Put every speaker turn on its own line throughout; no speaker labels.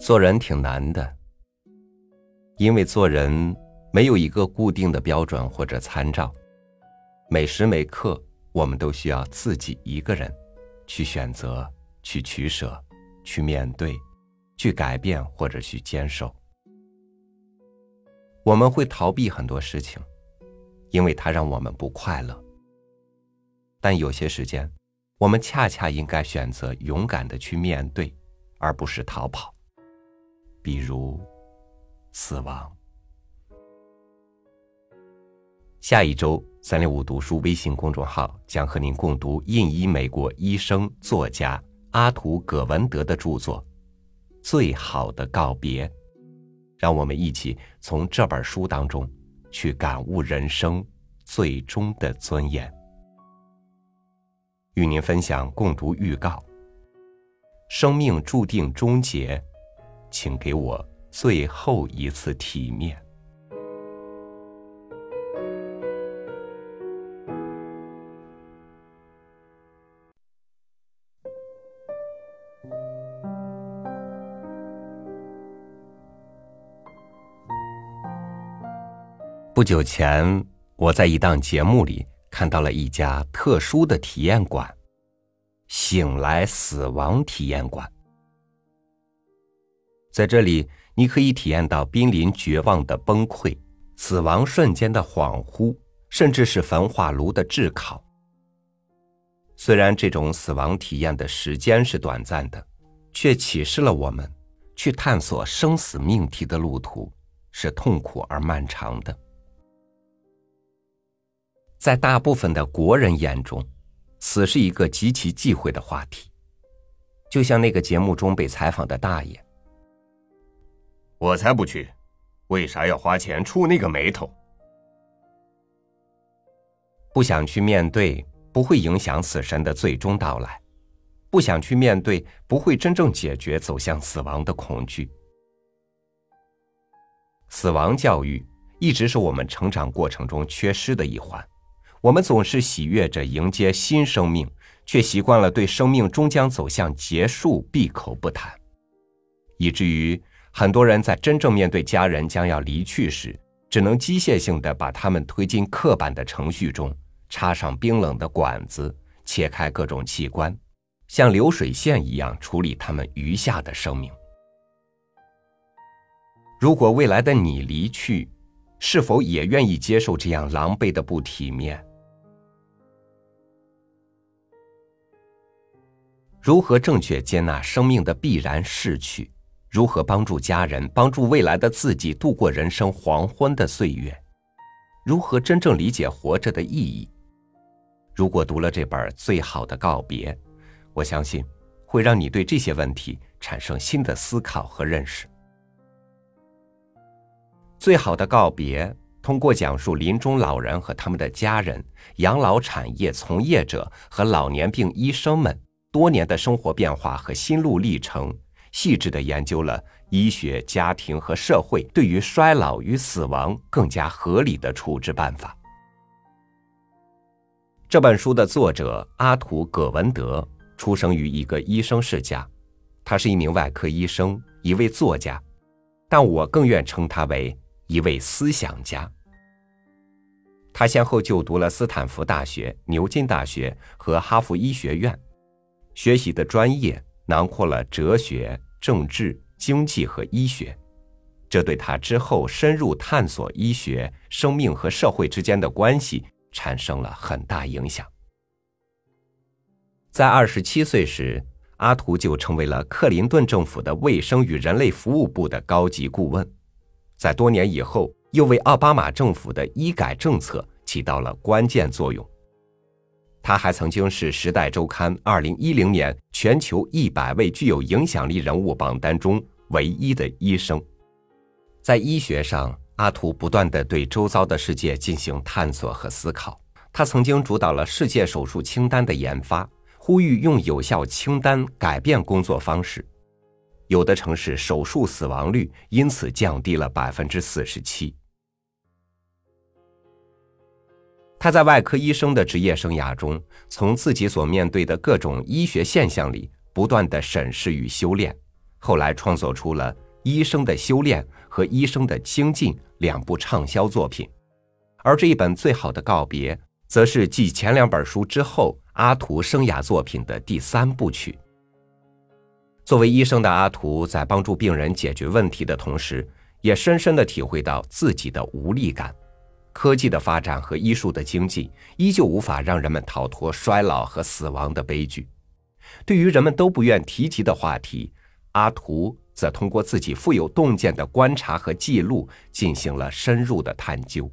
做人挺难的，因为做人没有一个固定的标准或者参照，每时每刻我们都需要自己一个人去选择、去取舍、去面对、去改变或者去坚守。我们会逃避很多事情，因为它让我们不快乐。但有些时间，我们恰恰应该选择勇敢的去面对，而不是逃跑。比如，死亡。下一周三六五读书微信公众号将和您共读印裔美国医生作家阿图·葛文德的著作《最好的告别》，让我们一起从这本书当中去感悟人生最终的尊严。与您分享共读预告：生命注定终结。请给我最后一次体面。不久前，我在一档节目里看到了一家特殊的体验馆——醒来死亡体验馆。在这里，你可以体验到濒临绝望的崩溃、死亡瞬间的恍惚，甚至是焚化炉的炙烤。虽然这种死亡体验的时间是短暂的，却启示了我们，去探索生死命题的路途是痛苦而漫长的。在大部分的国人眼中，死是一个极其忌讳的话题，就像那个节目中被采访的大爷。
我才不去！为啥要花钱触那个霉头？
不想去面对，不会影响死神的最终到来；不想去面对，不会真正解决走向死亡的恐惧。死亡教育一直是我们成长过程中缺失的一环。我们总是喜悦着迎接新生命，却习惯了对生命终将走向结束闭口不谈，以至于。很多人在真正面对家人将要离去时，只能机械性的把他们推进刻板的程序中，插上冰冷的管子，切开各种器官，像流水线一样处理他们余下的生命。如果未来的你离去，是否也愿意接受这样狼狈的不体面？如何正确接纳生命的必然逝去？如何帮助家人、帮助未来的自己度过人生黄昏的岁月？如何真正理解活着的意义？如果读了这本《最好的告别》，我相信会让你对这些问题产生新的思考和认识。《最好的告别》通过讲述临终老人和他们的家人、养老产业从业者和老年病医生们多年的生活变化和心路历程。细致的研究了医学、家庭和社会对于衰老与死亡更加合理的处置办法。这本书的作者阿图·葛文德出生于一个医生世家，他是一名外科医生，一位作家，但我更愿称他为一位思想家。他先后就读了斯坦福大学、牛津大学和哈佛医学院，学习的专业。囊括了哲学、政治、经济和医学，这对他之后深入探索医学、生命和社会之间的关系产生了很大影响。在二十七岁时，阿图就成为了克林顿政府的卫生与人类服务部的高级顾问，在多年以后，又为奥巴马政府的医改政策起到了关键作用。他还曾经是《时代周刊》二零一零年全球一百位具有影响力人物榜单中唯一的医生。在医学上，阿图不断的对周遭的世界进行探索和思考。他曾经主导了世界手术清单的研发，呼吁用有效清单改变工作方式。有的城市手术死亡率因此降低了百分之四十七。他在外科医生的职业生涯中，从自己所面对的各种医学现象里不断的审视与修炼，后来创作出了《医生的修炼》和《医生的精进》两部畅销作品。而这一本《最好的告别》，则是继前两本书之后阿图生涯作品的第三部曲。作为医生的阿图，在帮助病人解决问题的同时，也深深的体会到自己的无力感。科技的发展和医术的经济，依旧无法让人们逃脱衰老和死亡的悲剧。对于人们都不愿提及的话题，阿图则通过自己富有洞见的观察和记录，进行了深入的探究。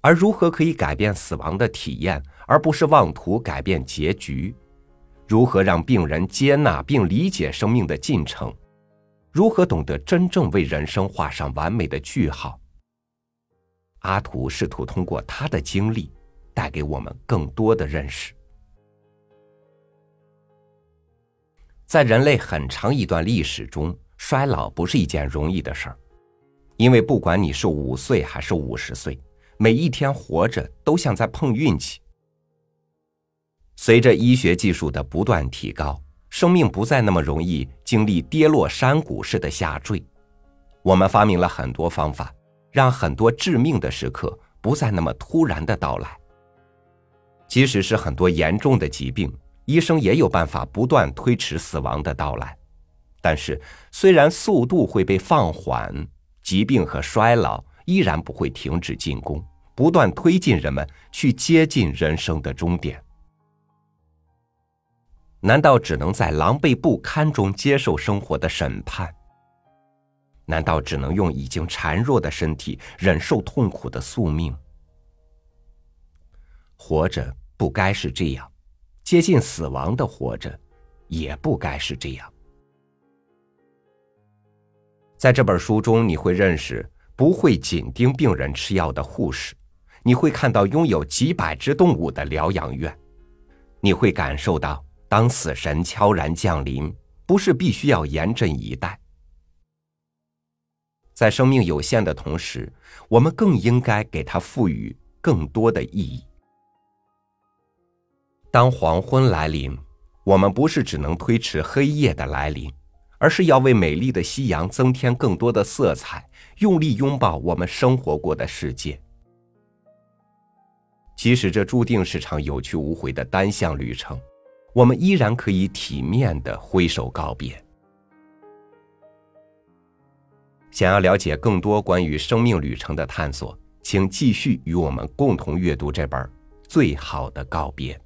而如何可以改变死亡的体验，而不是妄图改变结局？如何让病人接纳并理解生命的进程？如何懂得真正为人生画上完美的句号？阿图试图通过他的经历，带给我们更多的认识。在人类很长一段历史中，衰老不是一件容易的事儿，因为不管你是五岁还是五十岁，每一天活着都像在碰运气。随着医学技术的不断提高，生命不再那么容易经历跌落山谷式的下坠。我们发明了很多方法。让很多致命的时刻不再那么突然的到来。即使是很多严重的疾病，医生也有办法不断推迟死亡的到来。但是，虽然速度会被放缓，疾病和衰老依然不会停止进攻，不断推进人们去接近人生的终点。难道只能在狼狈不堪中接受生活的审判？难道只能用已经孱弱的身体忍受痛苦的宿命？活着不该是这样，接近死亡的活着也不该是这样。在这本书中，你会认识不会紧盯病人吃药的护士，你会看到拥有几百只动物的疗养院，你会感受到当死神悄然降临，不是必须要严阵以待。在生命有限的同时，我们更应该给它赋予更多的意义。当黄昏来临，我们不是只能推迟黑夜的来临，而是要为美丽的夕阳增添更多的色彩，用力拥抱我们生活过的世界。即使这注定是场有去无回的单向旅程，我们依然可以体面的挥手告别。想要了解更多关于生命旅程的探索，请继续与我们共同阅读这本《最好的告别》。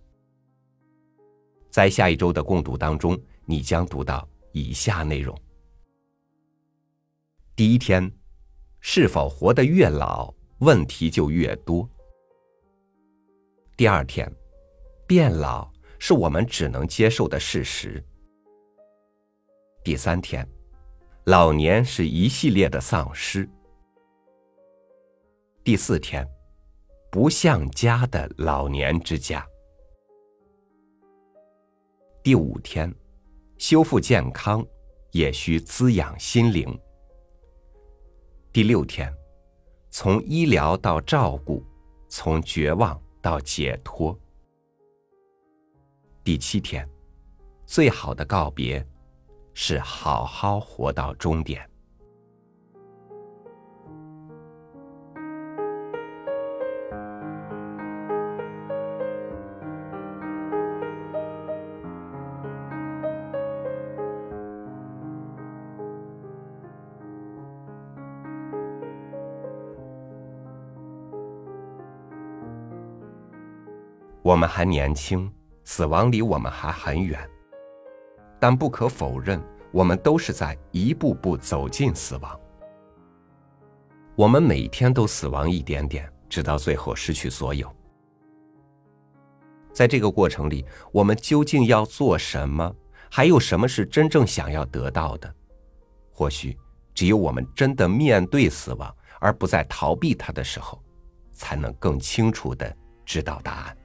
在下一周的共读当中，你将读到以下内容：第一天，是否活得越老，问题就越多；第二天，变老是我们只能接受的事实；第三天。老年是一系列的丧失。第四天，不像家的老年之家。第五天，修复健康也需滋养心灵。第六天，从医疗到照顾，从绝望到解脱。第七天，最好的告别。是好好活到终点。我们还年轻，死亡离我们还很远。但不可否认，我们都是在一步步走进死亡。我们每天都死亡一点点，直到最后失去所有。在这个过程里，我们究竟要做什么？还有什么是真正想要得到的？或许，只有我们真的面对死亡，而不再逃避它的时候，才能更清楚的知道答案。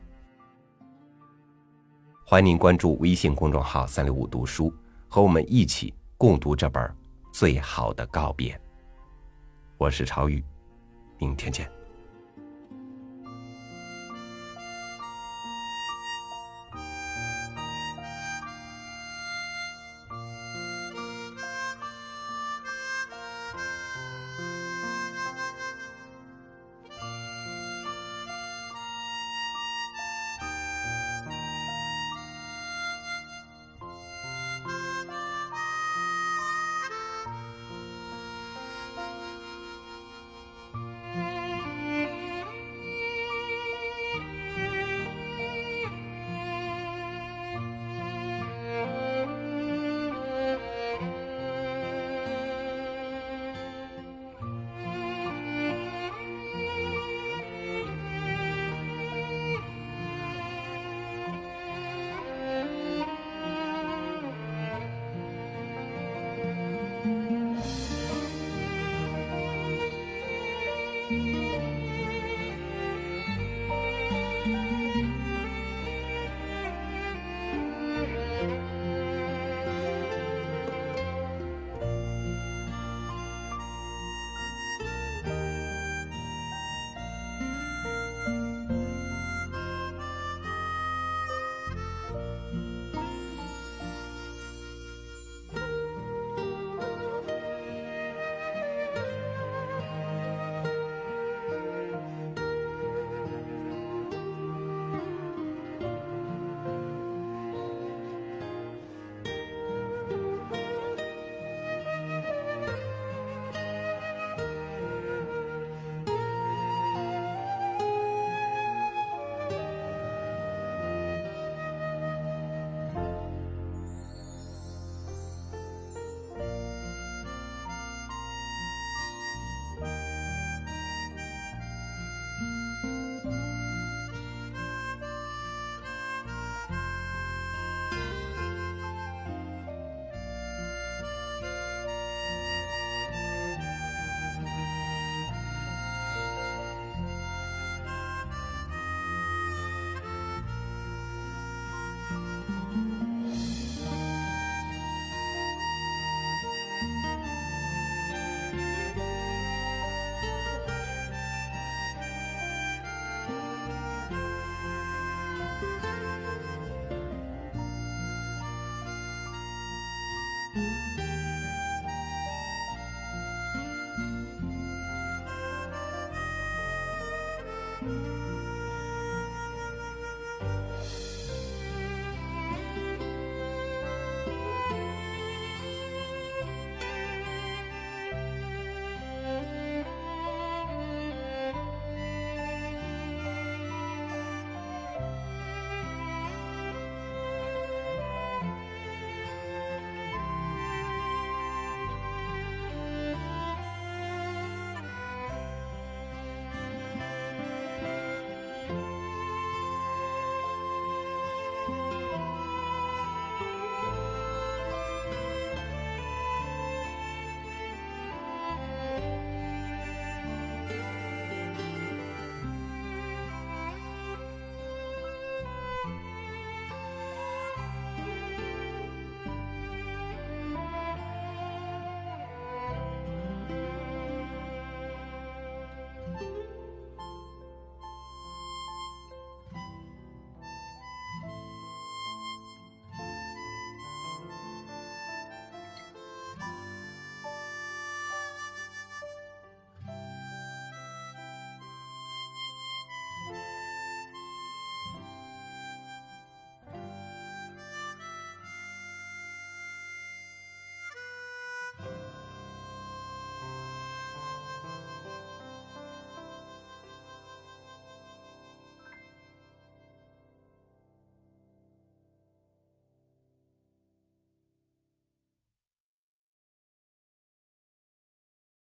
欢迎您关注微信公众号“三六五读书”，和我们一起共读这本《最好的告别》。我是朝宇，明天见。